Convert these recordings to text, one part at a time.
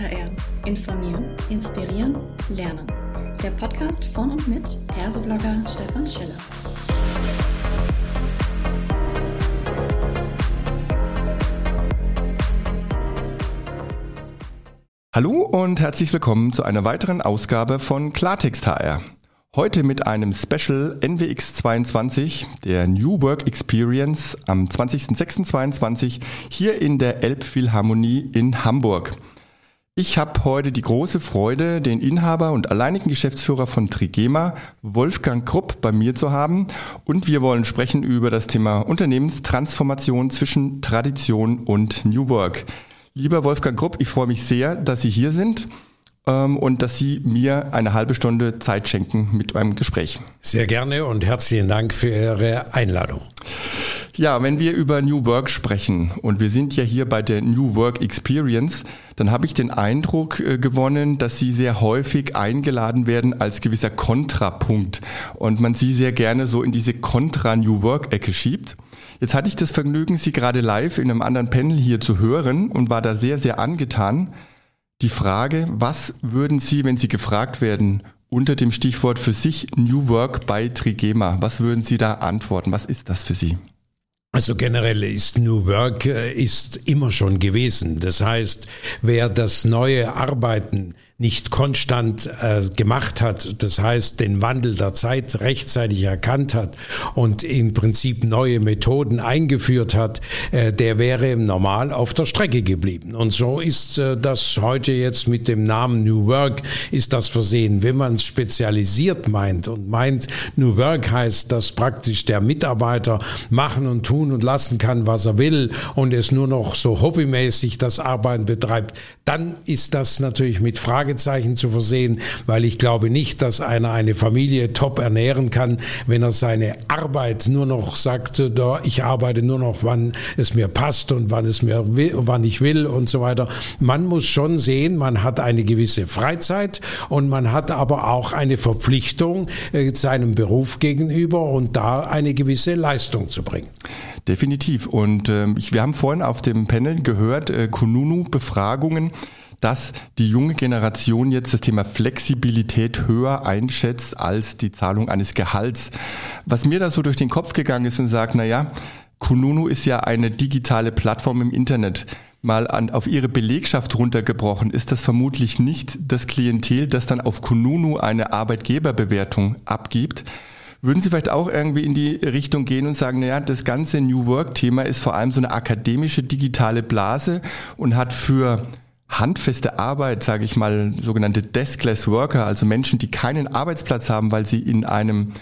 HR. Informieren, inspirieren, lernen. Der Podcast von und mit Herseblogger Stefan Schiller. Hallo und herzlich willkommen zu einer weiteren Ausgabe von Klartext HR. Heute mit einem Special NWX 22 der New Work Experience am 20.06.22 hier in der Elbphilharmonie in Hamburg. Ich habe heute die große Freude, den Inhaber und alleinigen Geschäftsführer von Trigema, Wolfgang Krupp, bei mir zu haben. Und wir wollen sprechen über das Thema Unternehmenstransformation zwischen Tradition und New Work. Lieber Wolfgang Krupp, ich freue mich sehr, dass Sie hier sind ähm, und dass Sie mir eine halbe Stunde Zeit schenken mit einem Gespräch. Sehr gerne und herzlichen Dank für Ihre Einladung. Ja, wenn wir über New Work sprechen und wir sind ja hier bei der New Work Experience, dann habe ich den Eindruck äh, gewonnen, dass Sie sehr häufig eingeladen werden als gewisser Kontrapunkt und man Sie sehr gerne so in diese Kontra-New Work-Ecke schiebt. Jetzt hatte ich das Vergnügen, Sie gerade live in einem anderen Panel hier zu hören und war da sehr, sehr angetan. Die Frage, was würden Sie, wenn Sie gefragt werden, unter dem Stichwort für sich New Work bei Trigema, was würden Sie da antworten? Was ist das für Sie? Also generell ist New Work äh, ist immer schon gewesen. Das heißt, wer das neue Arbeiten nicht konstant äh, gemacht hat, das heißt den Wandel der Zeit rechtzeitig erkannt hat und im Prinzip neue Methoden eingeführt hat, äh, der wäre normal auf der Strecke geblieben. Und so ist äh, das heute jetzt mit dem Namen New Work ist das versehen. Wenn man es spezialisiert meint und meint, New Work heißt, dass praktisch der Mitarbeiter machen und tun und lassen kann, was er will und es nur noch so hobbymäßig das Arbeiten betreibt, dann ist das natürlich mit Frage Fragezeichen zu versehen, weil ich glaube nicht, dass einer eine Familie top ernähren kann, wenn er seine Arbeit nur noch sagt, da ich arbeite nur noch, wann es mir passt und wann es mir will, wann ich will und so weiter. Man muss schon sehen, man hat eine gewisse Freizeit und man hat aber auch eine Verpflichtung äh, seinem Beruf gegenüber und da eine gewisse Leistung zu bringen. Definitiv. Und äh, ich, wir haben vorhin auf dem Panel gehört, äh, Kununu-Befragungen dass die junge Generation jetzt das Thema Flexibilität höher einschätzt als die Zahlung eines Gehalts. Was mir da so durch den Kopf gegangen ist und sagt, na ja, Kununu ist ja eine digitale Plattform im Internet. Mal an, auf ihre Belegschaft runtergebrochen, ist das vermutlich nicht das Klientel, das dann auf Kununu eine Arbeitgeberbewertung abgibt. Würden Sie vielleicht auch irgendwie in die Richtung gehen und sagen, naja, das ganze New Work-Thema ist vor allem so eine akademische digitale Blase und hat für handfeste Arbeit, sage ich mal, sogenannte Deskless Worker, also Menschen, die keinen Arbeitsplatz haben, weil sie in einem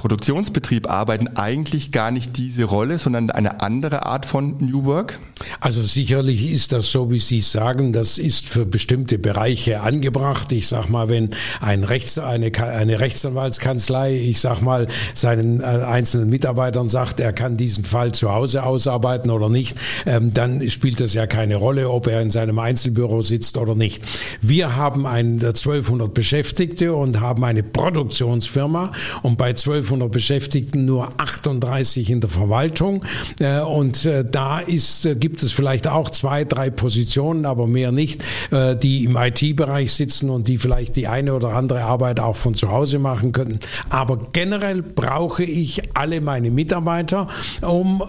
Produktionsbetrieb arbeiten eigentlich gar nicht diese Rolle, sondern eine andere Art von New Work? Also sicherlich ist das so, wie Sie sagen, das ist für bestimmte Bereiche angebracht. Ich sag mal, wenn ein Rechts, eine, eine Rechtsanwaltskanzlei, ich sag mal, seinen äh, einzelnen Mitarbeitern sagt, er kann diesen Fall zu Hause ausarbeiten oder nicht, ähm, dann spielt das ja keine Rolle, ob er in seinem Einzelbüro sitzt oder nicht. Wir haben ein 1200 Beschäftigte und haben eine Produktionsfirma und bei 12 500 Beschäftigten nur 38 in der Verwaltung. Äh, und äh, da ist, äh, gibt es vielleicht auch zwei, drei Positionen, aber mehr nicht, die im IT-Bereich sitzen und die vielleicht die eine oder andere Arbeit auch von zu Hause machen könnten. Aber generell brauche ich alle meine Mitarbeiter, um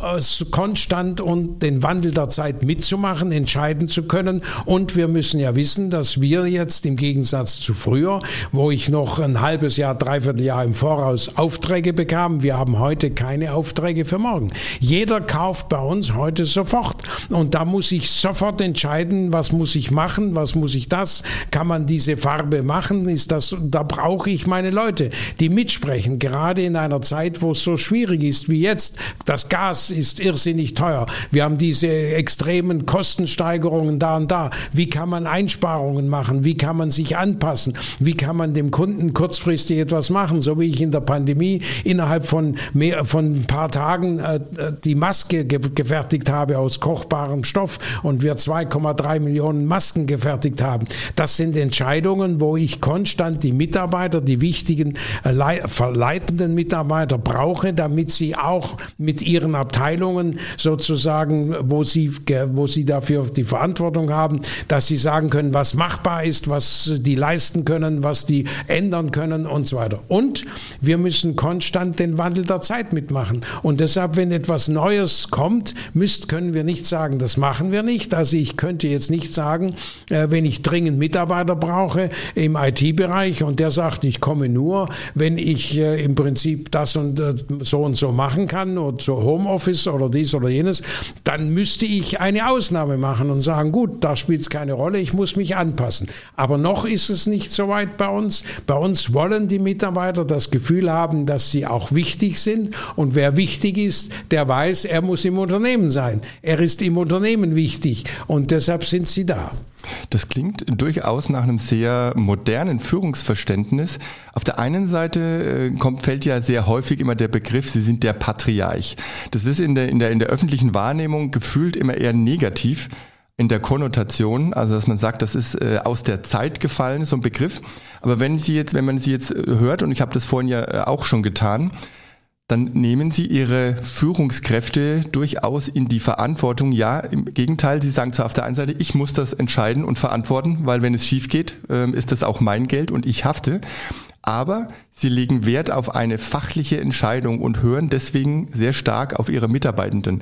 konstant und den Wandel der Zeit mitzumachen, entscheiden zu können. Und wir müssen ja wissen, dass wir jetzt im Gegensatz zu früher, wo ich noch ein halbes Jahr, dreiviertel Jahr im Voraus Aufträge Aufträge bekamen. Wir haben heute keine Aufträge für morgen. Jeder kauft bei uns heute sofort. Und da muss ich sofort entscheiden, was muss ich machen, was muss ich das, kann man diese Farbe machen, ist das, da brauche ich meine Leute, die mitsprechen, gerade in einer Zeit, wo es so schwierig ist wie jetzt. Das Gas ist irrsinnig teuer. Wir haben diese extremen Kostensteigerungen da und da. Wie kann man Einsparungen machen? Wie kann man sich anpassen? Wie kann man dem Kunden kurzfristig etwas machen? So wie ich in der Pandemie nie innerhalb von mehr, von ein paar Tagen äh, die Maske ge gefertigt habe aus kochbarem Stoff und wir 2,3 Millionen Masken gefertigt haben. Das sind Entscheidungen, wo ich konstant die Mitarbeiter, die wichtigen äh, verleitenden Mitarbeiter brauche, damit sie auch mit ihren Abteilungen sozusagen, wo sie, wo sie dafür die Verantwortung haben, dass sie sagen können, was machbar ist, was die leisten können, was die ändern können und so weiter. Und wir müssen konstant den Wandel der Zeit mitmachen. Und deshalb, wenn etwas Neues kommt, müsst, können wir nicht sagen, das machen wir nicht. Also ich könnte jetzt nicht sagen, äh, wenn ich dringend Mitarbeiter brauche im IT-Bereich und der sagt, ich komme nur, wenn ich äh, im Prinzip das und äh, so und so machen kann oder so Homeoffice oder dies oder jenes, dann müsste ich eine Ausnahme machen und sagen, gut, da spielt es keine Rolle, ich muss mich anpassen. Aber noch ist es nicht so weit bei uns. Bei uns wollen die Mitarbeiter das Gefühl haben, dass sie auch wichtig sind und wer wichtig ist, der weiß, er muss im Unternehmen sein. Er ist im Unternehmen wichtig und deshalb sind sie da. Das klingt durchaus nach einem sehr modernen Führungsverständnis. Auf der einen Seite äh, kommt, fällt ja sehr häufig immer der Begriff, Sie sind der Patriarch. Das ist in der, in der, in der öffentlichen Wahrnehmung gefühlt immer eher negativ in der Konnotation, also dass man sagt, das ist äh, aus der Zeit gefallen, so ein Begriff. Aber wenn Sie jetzt, wenn man Sie jetzt äh, hört, und ich habe das vorhin ja äh, auch schon getan, dann nehmen Sie Ihre Führungskräfte durchaus in die Verantwortung. Ja, im Gegenteil, Sie sagen zwar auf der einen Seite, ich muss das entscheiden und verantworten, weil wenn es schief geht, ähm, ist das auch mein Geld und ich hafte. Aber Sie legen Wert auf eine fachliche Entscheidung und hören deswegen sehr stark auf Ihre Mitarbeitenden.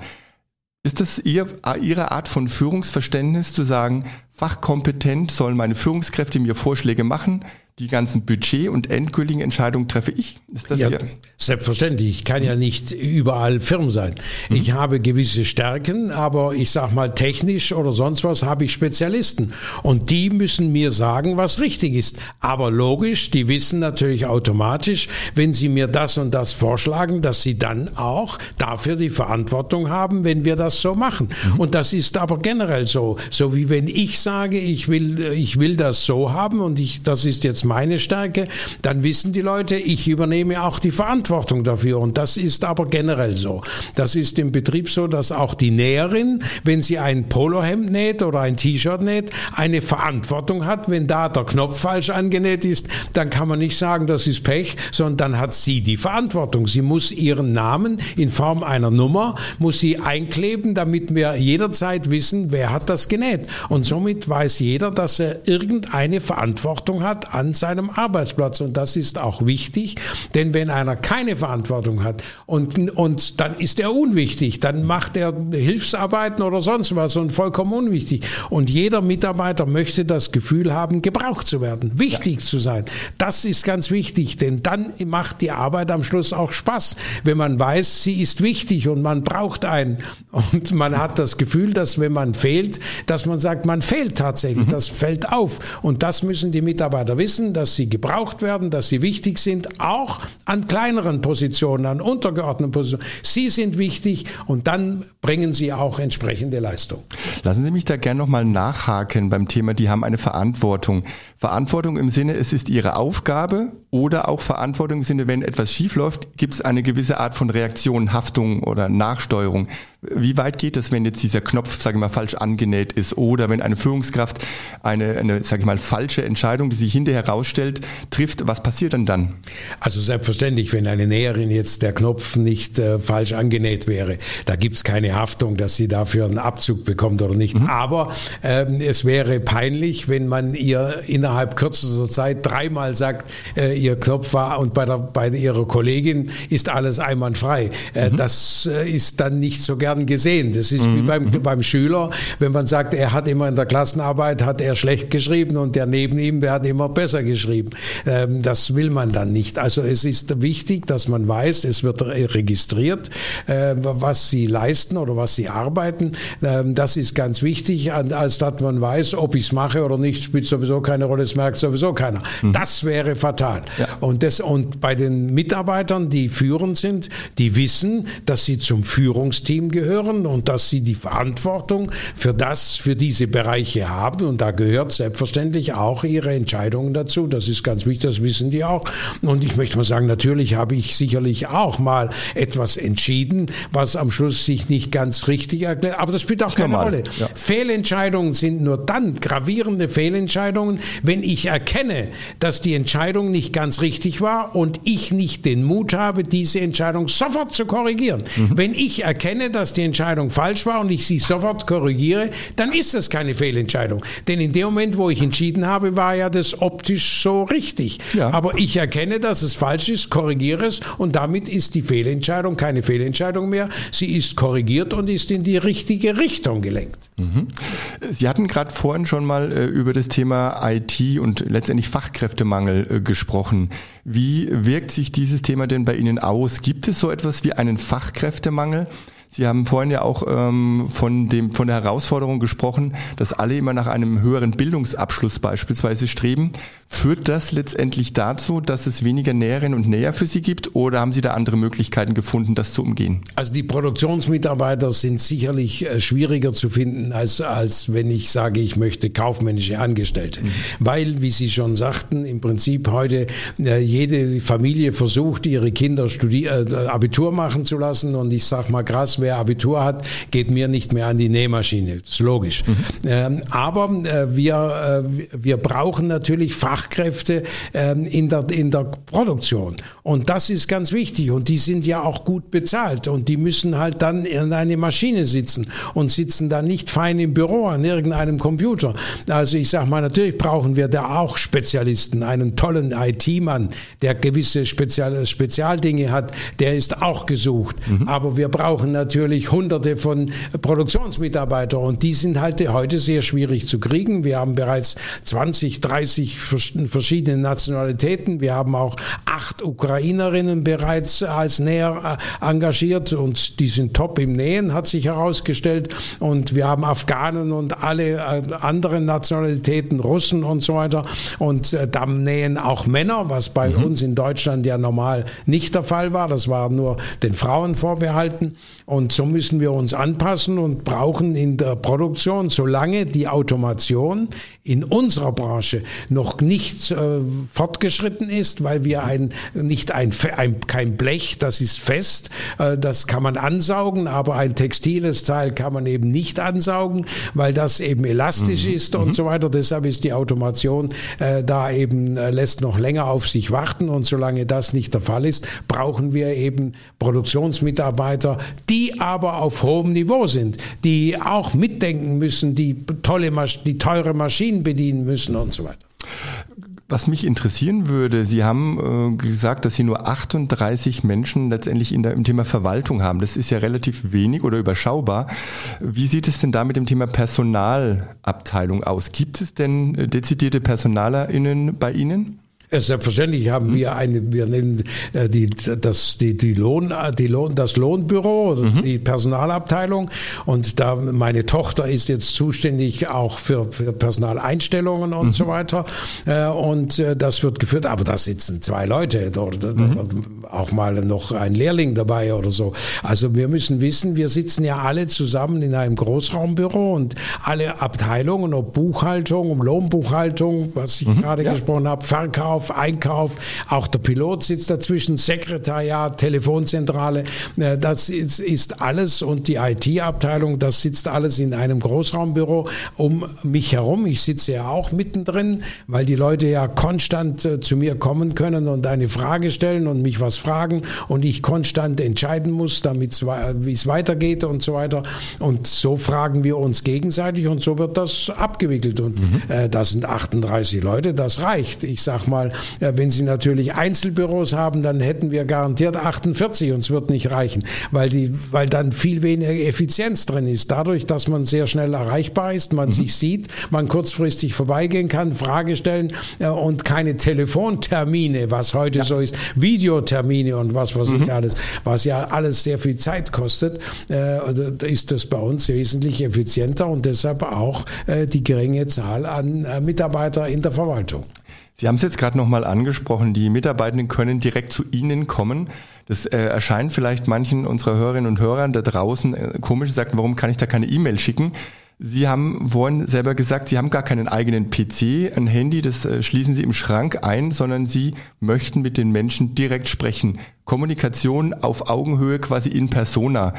Ist das Ihr, Ihre Art von Führungsverständnis zu sagen, fachkompetent sollen meine Führungskräfte mir Vorschläge machen, die ganzen Budget- und endgültigen Entscheidungen treffe ich? Ist das ja, hier? Selbstverständlich. Ich kann ja nicht überall firm sein. Mhm. Ich habe gewisse Stärken, aber ich sag mal technisch oder sonst was habe ich Spezialisten. Und die müssen mir sagen, was richtig ist. Aber logisch, die wissen natürlich automatisch, wenn sie mir das und das vorschlagen, dass sie dann auch dafür die Verantwortung haben, wenn wir das so machen. Mhm. Und das ist aber generell so. So wie wenn ich sage, ich will, ich will das so haben und ich, das ist jetzt meine Stärke, dann wissen die Leute, ich übernehme auch die Verantwortung dafür. Und das ist aber generell so. Das ist im Betrieb so, dass auch die Näherin, wenn sie ein Polohemd näht oder ein T-Shirt näht, eine Verantwortung hat. Wenn da der Knopf falsch angenäht ist, dann kann man nicht sagen, das ist Pech, sondern dann hat sie die Verantwortung. Sie muss ihren Namen in Form einer Nummer, muss sie einkleben, damit wir jederzeit wissen, wer hat das genäht. Und somit weiß jeder, dass er irgendeine Verantwortung hat an seinem Arbeitsplatz. Und das ist auch wichtig, denn wenn einer keine Verantwortung hat und, und dann ist er unwichtig, dann macht er Hilfsarbeiten oder sonst was und vollkommen unwichtig. Und jeder Mitarbeiter möchte das Gefühl haben, gebraucht zu werden, wichtig ja. zu sein. Das ist ganz wichtig, denn dann macht die Arbeit am Schluss auch Spaß, wenn man weiß, sie ist wichtig und man braucht einen. Und man hat das Gefühl, dass wenn man fehlt, dass man sagt, man fehlt tatsächlich, mhm. das fällt auf. Und das müssen die Mitarbeiter wissen dass sie gebraucht werden, dass sie wichtig sind, auch an kleineren Positionen, an untergeordneten Positionen. Sie sind wichtig und dann bringen sie auch entsprechende Leistung. Lassen Sie mich da gerne nochmal nachhaken beim Thema, die haben eine Verantwortung. Verantwortung im Sinne, es ist ihre Aufgabe oder auch Verantwortung im Sinne, wenn etwas schiefläuft, gibt es eine gewisse Art von Reaktion, Haftung oder Nachsteuerung. Wie weit geht es, wenn jetzt dieser Knopf, sage ich mal, falsch angenäht ist oder wenn eine Führungskraft eine, eine sage ich mal, falsche Entscheidung, die sich hinterher herausstellt, trifft? Was passiert denn dann? Also selbstverständlich, wenn eine Näherin jetzt der Knopf nicht äh, falsch angenäht wäre, da gibt es keine Haftung, dass sie dafür einen Abzug bekommt oder nicht. Mhm. Aber ähm, es wäre peinlich, wenn man ihr innerhalb kürzester Zeit dreimal sagt, äh, ihr Knopf war und bei, der, bei ihrer Kollegin ist alles einwandfrei. Äh, mhm. Das äh, ist dann nicht so gern gesehen. Das ist mhm. wie beim, mhm. beim Schüler, wenn man sagt, er hat immer in der Klassenarbeit hat er schlecht geschrieben und der neben ihm, der hat immer besser geschrieben. Ähm, das will man dann nicht. Also es ist wichtig, dass man weiß, es wird registriert, äh, was sie leisten oder was sie arbeiten. Ähm, das ist ganz wichtig, als dass man weiß, ob ich es mache oder nicht, spielt sowieso keine Rolle, es merkt sowieso keiner. Mhm. Das wäre fatal. Ja. Und, das, und bei den Mitarbeitern, die führend sind, die wissen, dass sie zum Führungsteam gehören dazugehören und dass sie die Verantwortung für das, für diese Bereiche haben. Und da gehört selbstverständlich auch ihre Entscheidungen dazu. Das ist ganz wichtig, das wissen die auch. Und ich möchte mal sagen, natürlich habe ich sicherlich auch mal etwas entschieden, was am Schluss sich nicht ganz richtig erklärt. Aber das spielt auch keine Normal. Rolle. Ja. Fehlentscheidungen sind nur dann gravierende Fehlentscheidungen, wenn ich erkenne, dass die Entscheidung nicht ganz richtig war und ich nicht den Mut habe, diese Entscheidung sofort zu korrigieren. Mhm. Wenn ich erkenne, dass die Entscheidung falsch war und ich sie sofort korrigiere, dann ist das keine Fehlentscheidung. Denn in dem Moment, wo ich entschieden habe, war ja das optisch so richtig. Ja. Aber ich erkenne, dass es falsch ist, korrigiere es und damit ist die Fehlentscheidung keine Fehlentscheidung mehr. Sie ist korrigiert und ist in die richtige Richtung gelenkt. Mhm. Sie hatten gerade vorhin schon mal äh, über das Thema IT und letztendlich Fachkräftemangel äh, gesprochen. Wie wirkt sich dieses Thema denn bei Ihnen aus? Gibt es so etwas wie einen Fachkräftemangel? Sie haben vorhin ja auch ähm, von, dem, von der Herausforderung gesprochen, dass alle immer nach einem höheren Bildungsabschluss beispielsweise streben. Führt das letztendlich dazu, dass es weniger Näherinnen und Näher für Sie gibt oder haben Sie da andere Möglichkeiten gefunden, das zu umgehen? Also die Produktionsmitarbeiter sind sicherlich äh, schwieriger zu finden, als, als wenn ich sage, ich möchte kaufmännische Angestellte. Mhm. Weil, wie Sie schon sagten, im Prinzip heute äh, jede Familie versucht, ihre Kinder Studier äh, Abitur machen zu lassen und ich sage mal krass, wer Abitur hat, geht mir nicht mehr an die Nähmaschine. Das ist logisch. Mhm. Ähm, aber äh, wir, äh, wir brauchen natürlich Fachkräfte ähm, in, der, in der Produktion. Und das ist ganz wichtig. Und die sind ja auch gut bezahlt. Und die müssen halt dann in eine Maschine sitzen und sitzen dann nicht fein im Büro an irgendeinem Computer. Also ich sage mal, natürlich brauchen wir da auch Spezialisten, einen tollen IT-Mann, der gewisse Spezial Spezialdinge hat, der ist auch gesucht. Mhm. Aber wir brauchen natürlich natürlich hunderte von Produktionsmitarbeitern und die sind halt heute sehr schwierig zu kriegen. Wir haben bereits 20, 30 verschiedene Nationalitäten. Wir haben auch acht Ukrainerinnen bereits als Näher äh, engagiert und die sind top im Nähen, hat sich herausgestellt. Und wir haben Afghanen und alle äh, anderen Nationalitäten, Russen und so weiter. Und äh, da nähen auch Männer, was bei mhm. uns in Deutschland ja normal nicht der Fall war. Das war nur den Frauen vorbehalten. Und so müssen wir uns anpassen und brauchen in der Produktion, solange die Automation in unserer Branche noch nicht äh, fortgeschritten ist, weil wir ein, nicht ein, ein, kein Blech, das ist fest, äh, das kann man ansaugen, aber ein textiles Teil kann man eben nicht ansaugen, weil das eben elastisch mhm. ist und mhm. so weiter. Deshalb ist die Automation äh, da eben, äh, lässt noch länger auf sich warten und solange das nicht der Fall ist, brauchen wir eben Produktionsmitarbeiter, die die aber auf hohem Niveau sind, die auch mitdenken müssen, die tolle, die teure Maschinen bedienen müssen und so weiter. Was mich interessieren würde, Sie haben äh, gesagt, dass Sie nur 38 Menschen letztendlich in der, im Thema Verwaltung haben. Das ist ja relativ wenig oder überschaubar. Wie sieht es denn da mit dem Thema Personalabteilung aus? Gibt es denn äh, dezidierte PersonalerInnen bei Ihnen? Selbstverständlich haben wir eine, wir nennen äh, die, das, die, die Lohn, die Lohn, das Lohnbüro, mhm. die Personalabteilung. Und da meine Tochter ist jetzt zuständig auch für, für Personaleinstellungen und mhm. so weiter. Äh, und äh, das wird geführt, aber da sitzen zwei Leute oder, mhm. auch mal noch ein Lehrling dabei oder so. Also wir müssen wissen, wir sitzen ja alle zusammen in einem Großraumbüro und alle Abteilungen, ob Buchhaltung, Lohnbuchhaltung, was ich mhm. gerade gesprochen habe, Verkauf, Verkauf, Einkauf, auch der Pilot sitzt dazwischen, Sekretariat, Telefonzentrale, äh, das ist, ist alles und die IT-Abteilung, das sitzt alles in einem Großraumbüro um mich herum. Ich sitze ja auch mittendrin, weil die Leute ja konstant äh, zu mir kommen können und eine Frage stellen und mich was fragen und ich konstant entscheiden muss, damit wie es weitergeht und so weiter. Und so fragen wir uns gegenseitig und so wird das abgewickelt. Und mhm. äh, das sind 38 Leute, das reicht. Ich sag mal, äh, wenn Sie natürlich Einzelbüros haben, dann hätten wir garantiert 48 und es wird nicht reichen, weil, die, weil dann viel weniger Effizienz drin ist. Dadurch, dass man sehr schnell erreichbar ist, man mhm. sich sieht, man kurzfristig vorbeigehen kann, Frage stellen äh, und keine Telefontermine, was heute ja. so ist, Videotermine und was weiß mhm. ich alles, was ja alles sehr viel Zeit kostet, äh, ist das bei uns wesentlich effizienter und deshalb auch die geringe Zahl an Mitarbeiter in der Verwaltung. Sie haben es jetzt gerade nochmal angesprochen, die Mitarbeitenden können direkt zu Ihnen kommen. Das äh, erscheint vielleicht manchen unserer Hörerinnen und Hörern da draußen äh, komisch, sagt, warum kann ich da keine E-Mail schicken? Sie haben vorhin selber gesagt, Sie haben gar keinen eigenen PC, ein Handy, das äh, schließen Sie im Schrank ein, sondern Sie möchten mit den Menschen direkt sprechen. Kommunikation auf Augenhöhe quasi in persona.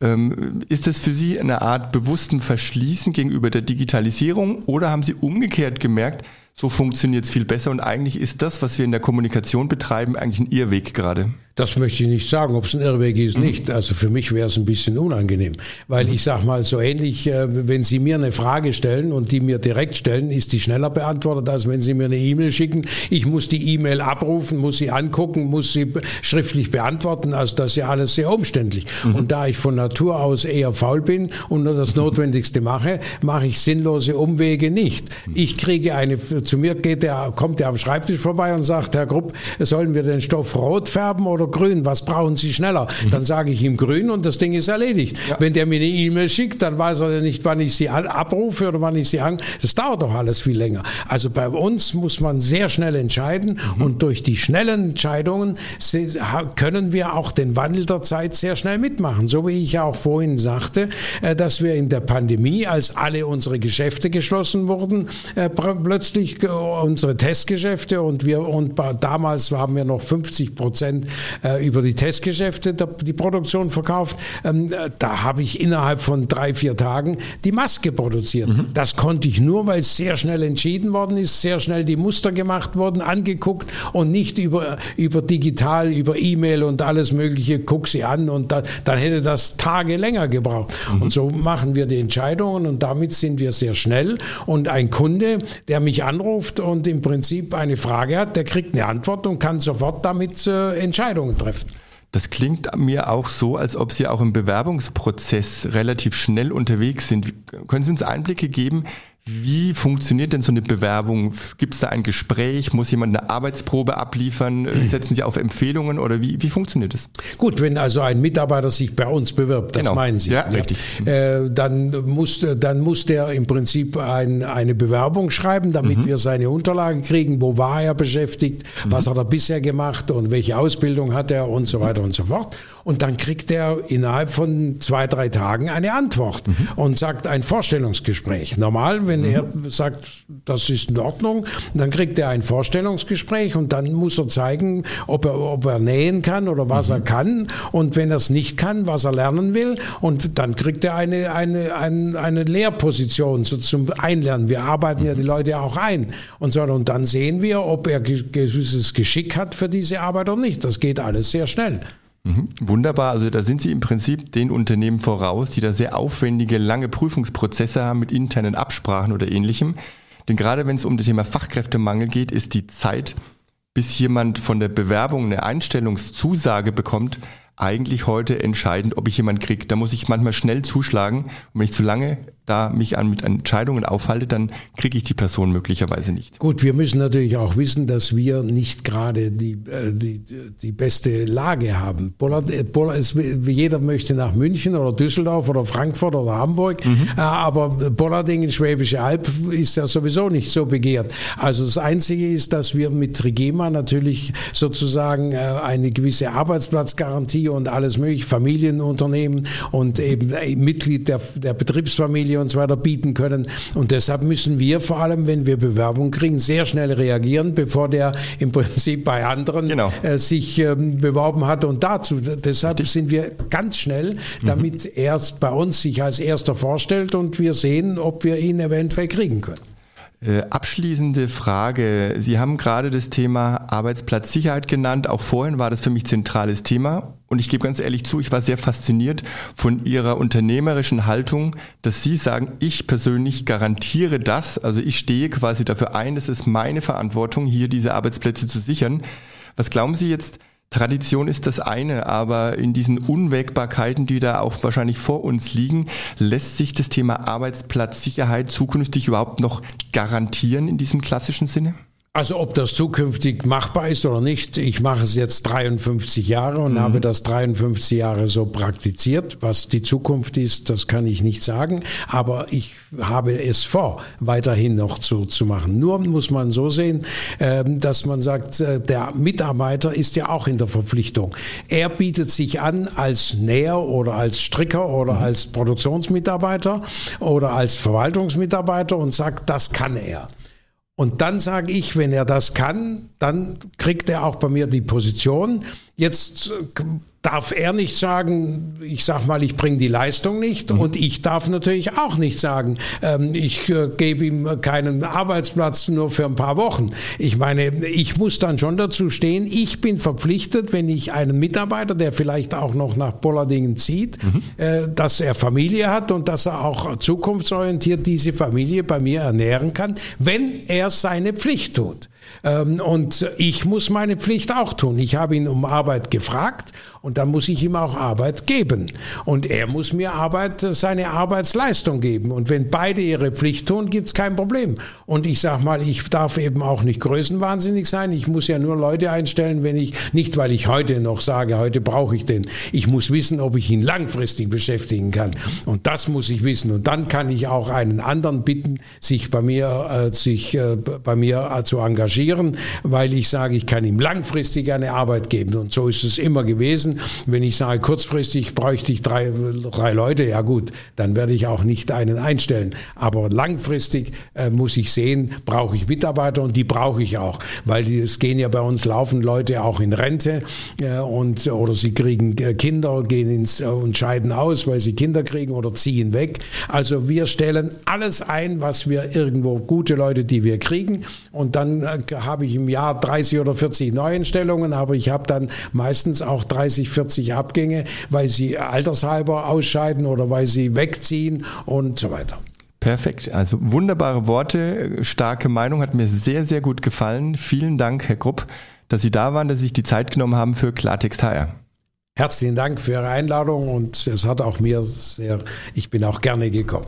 Ähm, ist das für Sie eine Art bewussten Verschließen gegenüber der Digitalisierung oder haben Sie umgekehrt gemerkt, so funktioniert es viel besser und eigentlich ist das, was wir in der Kommunikation betreiben, eigentlich ein Irrweg gerade? Das möchte ich nicht sagen, ob es ein Irrweg ist, mhm. nicht. Also für mich wäre es ein bisschen unangenehm, weil ich sag mal so ähnlich, äh, wenn Sie mir eine Frage stellen und die mir direkt stellen, ist die schneller beantwortet, als wenn Sie mir eine E-Mail schicken. Ich muss die E-Mail abrufen, muss sie angucken, muss sie schriftlich beantworten. Also das ist ja alles sehr umständlich. Mhm. Und da ich von Natur aus eher faul bin und nur das Notwendigste mache, mache ich sinnlose Umwege nicht. Mhm. Ich kriege eine, zu mir geht der, kommt der am Schreibtisch vorbei und sagt, Herr Grupp, sollen wir den Stoff rot färben oder oder grün? Was brauchen Sie schneller? Mhm. Dann sage ich ihm grün und das Ding ist erledigt. Ja. Wenn der mir eine E-Mail schickt, dann weiß er nicht, wann ich sie abrufe oder wann ich sie an. Das dauert doch alles viel länger. Also bei uns muss man sehr schnell entscheiden mhm. und durch die schnellen Entscheidungen können wir auch den Wandel der Zeit sehr schnell mitmachen. So wie ich auch vorhin sagte, äh, dass wir in der Pandemie, als alle unsere Geschäfte geschlossen wurden, äh, plötzlich unsere Testgeschäfte und wir und damals haben wir noch 50 Prozent äh, über die Testgeschäfte die Produktion verkauft. Ähm, da habe ich innerhalb von drei, vier Tagen die Maske produziert. Mhm. Das konnte ich nur, weil es sehr schnell entschieden worden ist, sehr schnell die Muster gemacht wurden, angeguckt und nicht über, über digital, über E-Mail und alles Mögliche, guck sie an und da, dann hätte das Tage länger gebraucht. Mhm. Und so machen wir die Entscheidungen und damit sind wir sehr schnell. Und ein Kunde, der mich anruft und im Prinzip eine Frage hat, der kriegt eine Antwort und kann sofort damit äh, Entscheidungen Entscheidungen treffen. Das klingt mir auch so, als ob Sie auch im Bewerbungsprozess relativ schnell unterwegs sind. Können Sie uns Einblicke geben, wie funktioniert denn so eine Bewerbung? Gibt es da ein Gespräch? Muss jemand eine Arbeitsprobe abliefern? Setzen Sie auf Empfehlungen oder wie, wie funktioniert das? Gut, wenn also ein Mitarbeiter sich bei uns bewirbt, das genau. meinen Sie. Ja, ja. richtig. Äh, dann, muss, dann muss der im Prinzip ein, eine Bewerbung schreiben, damit mhm. wir seine Unterlagen kriegen. Wo war er beschäftigt? Mhm. Was hat er bisher gemacht? Und welche Ausbildung hat er? Und so weiter und so fort. Und dann kriegt er innerhalb von zwei, drei Tagen eine Antwort mhm. und sagt ein Vorstellungsgespräch. Normal, wenn mhm. er sagt, das ist in Ordnung, dann kriegt er ein Vorstellungsgespräch und dann muss er zeigen, ob er, ob er nähen kann oder was mhm. er kann. Und wenn er es nicht kann, was er lernen will. Und dann kriegt er eine, eine, eine, eine Lehrposition so zum Einlernen. Wir arbeiten ja die Leute auch ein und so. Und dann sehen wir, ob er gewisses Geschick hat für diese Arbeit oder nicht. Das geht alles sehr schnell. Mhm. Wunderbar, also da sind Sie im Prinzip den Unternehmen voraus, die da sehr aufwendige, lange Prüfungsprozesse haben mit internen Absprachen oder ähnlichem. Denn gerade wenn es um das Thema Fachkräftemangel geht, ist die Zeit, bis jemand von der Bewerbung eine Einstellungszusage bekommt, eigentlich heute entscheidend, ob ich jemand kriege. Da muss ich manchmal schnell zuschlagen. Und wenn ich zu lange da mich an mit Entscheidungen aufhalte, dann kriege ich die Person möglicherweise nicht. Gut, wir müssen natürlich auch wissen, dass wir nicht gerade die, äh, die, die beste Lage haben. Äh, ist, jeder möchte nach München oder Düsseldorf oder Frankfurt oder Hamburg, mhm. Äh, aber Bollarding Schwäbische Alb ist ja sowieso nicht so begehrt. Also das Einzige ist, dass wir mit Trigema natürlich sozusagen eine gewisse Arbeitsplatzgarantie und alles mögliche, Familienunternehmen und eben Mitglied der, der Betriebsfamilie die uns weiter bieten können. Und deshalb müssen wir vor allem, wenn wir Bewerbung kriegen, sehr schnell reagieren, bevor der im Prinzip bei anderen genau. äh, sich ähm, beworben hat. Und dazu, deshalb Richtig. sind wir ganz schnell, damit mhm. er bei uns sich als erster vorstellt und wir sehen, ob wir ihn eventuell kriegen können. Äh, abschließende Frage. Sie haben gerade das Thema Arbeitsplatzsicherheit genannt. Auch vorhin war das für mich zentrales Thema. Und ich gebe ganz ehrlich zu, ich war sehr fasziniert von Ihrer unternehmerischen Haltung, dass Sie sagen, ich persönlich garantiere das. Also ich stehe quasi dafür ein, es ist meine Verantwortung, hier diese Arbeitsplätze zu sichern. Was glauben Sie jetzt, Tradition ist das eine, aber in diesen Unwägbarkeiten, die da auch wahrscheinlich vor uns liegen, lässt sich das Thema Arbeitsplatzsicherheit zukünftig überhaupt noch garantieren in diesem klassischen Sinne? Also ob das zukünftig machbar ist oder nicht, ich mache es jetzt 53 Jahre und mhm. habe das 53 Jahre so praktiziert. Was die Zukunft ist, das kann ich nicht sagen, aber ich habe es vor, weiterhin noch zu, zu machen. Nur muss man so sehen, ähm, dass man sagt, äh, der Mitarbeiter ist ja auch in der Verpflichtung. Er bietet sich an als Näher oder als Stricker oder mhm. als Produktionsmitarbeiter oder als Verwaltungsmitarbeiter und sagt, das kann er. Und dann sage ich, wenn er das kann, dann kriegt er auch bei mir die Position. Jetzt darf er nicht sagen, ich sag mal, ich bringe die Leistung nicht mhm. und ich darf natürlich auch nicht sagen, ähm, ich äh, gebe ihm keinen Arbeitsplatz nur für ein paar Wochen. Ich meine, ich muss dann schon dazu stehen, ich bin verpflichtet, wenn ich einen Mitarbeiter, der vielleicht auch noch nach Bollardingen zieht, mhm. äh, dass er Familie hat und dass er auch zukunftsorientiert diese Familie bei mir ernähren kann, wenn er seine Pflicht tut. Ähm, und ich muss meine Pflicht auch tun. Ich habe ihn um Arbeit gefragt und dann muss ich ihm auch Arbeit geben. Und er muss mir Arbeit, seine Arbeitsleistung geben. Und wenn beide ihre Pflicht tun, gibt es kein Problem. Und ich sage mal, ich darf eben auch nicht größenwahnsinnig sein. Ich muss ja nur Leute einstellen, wenn ich, nicht weil ich heute noch sage, heute brauche ich den. Ich muss wissen, ob ich ihn langfristig beschäftigen kann. Und das muss ich wissen. Und dann kann ich auch einen anderen bitten, sich bei mir, äh, sich äh, bei mir äh, zu engagieren, weil ich sage, ich kann ihm langfristig eine Arbeit geben. Und so ist es immer gewesen. Wenn ich sage, kurzfristig bräuchte ich drei, drei Leute, ja gut, dann werde ich auch nicht einen einstellen. Aber langfristig äh, muss ich sehen, brauche ich Mitarbeiter und die brauche ich auch, weil die, es gehen ja bei uns laufen Leute auch in Rente äh, und oder sie kriegen äh, Kinder, gehen ins äh, und scheiden aus, weil sie Kinder kriegen oder ziehen weg. Also wir stellen alles ein, was wir irgendwo gute Leute, die wir kriegen und dann äh, habe ich im Jahr 30 oder 40 Neueinstellungen, aber ich habe dann meistens auch 30 30, 40 Abgänge, weil sie altershalber ausscheiden oder weil sie wegziehen und so weiter. Perfekt. Also wunderbare Worte, starke Meinung, hat mir sehr, sehr gut gefallen. Vielen Dank, Herr Grupp, dass Sie da waren, dass Sie sich die Zeit genommen haben für Klartext HR. Herzlichen Dank für Ihre Einladung und es hat auch mir sehr, ich bin auch gerne gekommen.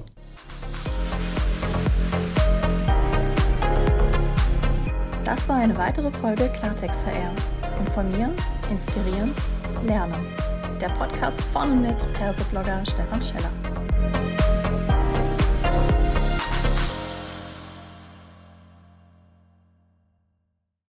Das war eine weitere Folge Klartext HR. Informieren, inspirieren, lernen. Der Podcast von und mit Perseblogger Stefan Scheller.